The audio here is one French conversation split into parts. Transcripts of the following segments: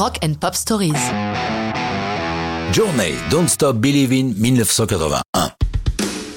Rock and Pop Stories. Journey, Don't Stop Believing, 1981.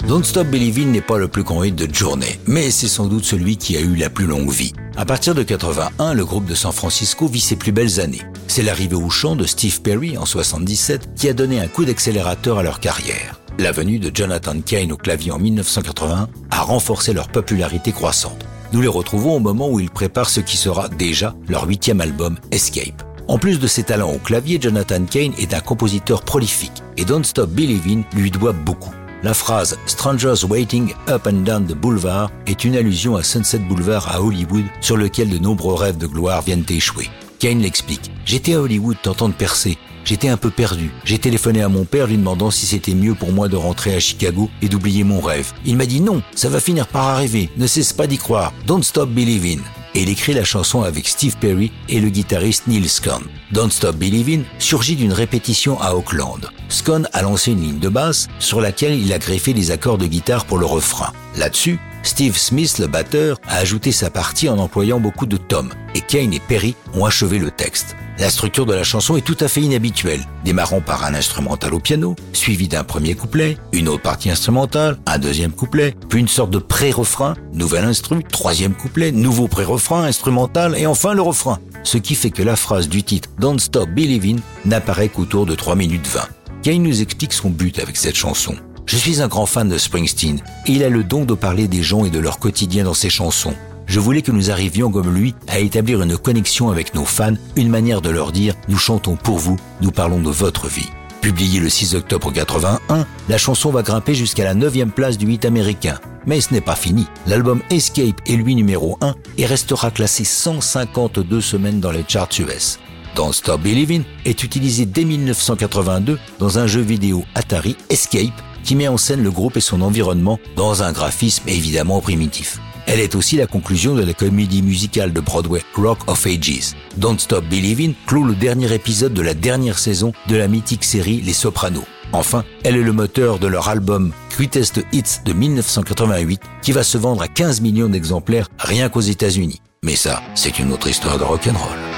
Don't Stop Believing n'est pas le plus grand hit de Journey, mais c'est sans doute celui qui a eu la plus longue vie. À partir de 81, le groupe de San Francisco vit ses plus belles années. C'est l'arrivée au chant de Steve Perry en 77 qui a donné un coup d'accélérateur à leur carrière. La venue de Jonathan Kane au clavier en 1981 a renforcé leur popularité croissante. Nous les retrouvons au moment où ils préparent ce qui sera déjà leur huitième album, Escape. En plus de ses talents au clavier, Jonathan Kane est un compositeur prolifique et Don't Stop Believing lui doit beaucoup. La phrase Strangers Waiting Up and Down the Boulevard est une allusion à Sunset Boulevard à Hollywood sur lequel de nombreux rêves de gloire viennent échouer. Kane l'explique. J'étais à Hollywood tentant de percer. J'étais un peu perdu. J'ai téléphoné à mon père lui demandant si c'était mieux pour moi de rentrer à Chicago et d'oublier mon rêve. Il m'a dit non, ça va finir par arriver. Ne cesse pas d'y croire. Don't stop believing. Et il écrit la chanson avec Steve Perry et le guitariste Neil Scone. Don't Stop Believing surgit d'une répétition à Auckland. Scone a lancé une ligne de basse sur laquelle il a greffé des accords de guitare pour le refrain. Là-dessus, Steve Smith, le batteur, a ajouté sa partie en employant beaucoup de tomes, et Kane et Perry ont achevé le texte. La structure de la chanson est tout à fait inhabituelle, démarrant par un instrumental au piano, suivi d'un premier couplet, une autre partie instrumentale, un deuxième couplet, puis une sorte de pré-refrain, nouvel instru, troisième couplet, nouveau pré-refrain, instrumental, et enfin le refrain. Ce qui fait que la phrase du titre Don't Stop Believing n'apparaît qu'autour de 3 minutes 20. Kane nous explique son but avec cette chanson. Je suis un grand fan de Springsteen il a le don de parler des gens et de leur quotidien dans ses chansons. Je voulais que nous arrivions comme lui à établir une connexion avec nos fans, une manière de leur dire nous chantons pour vous, nous parlons de votre vie. Publié le 6 octobre 81, la chanson va grimper jusqu'à la 9 place du 8 américain. Mais ce n'est pas fini. L'album Escape est lui numéro 1 et restera classé 152 semaines dans les charts US. Don't Stop Believing est utilisé dès 1982 dans un jeu vidéo Atari Escape qui met en scène le groupe et son environnement dans un graphisme évidemment primitif. Elle est aussi la conclusion de la comédie musicale de Broadway Rock of Ages. Don't Stop Believing clôt le dernier épisode de la dernière saison de la mythique série Les Sopranos. Enfin, elle est le moteur de leur album Greatest Hits de 1988 qui va se vendre à 15 millions d'exemplaires rien qu'aux États-Unis. Mais ça, c'est une autre histoire de rock'n'roll.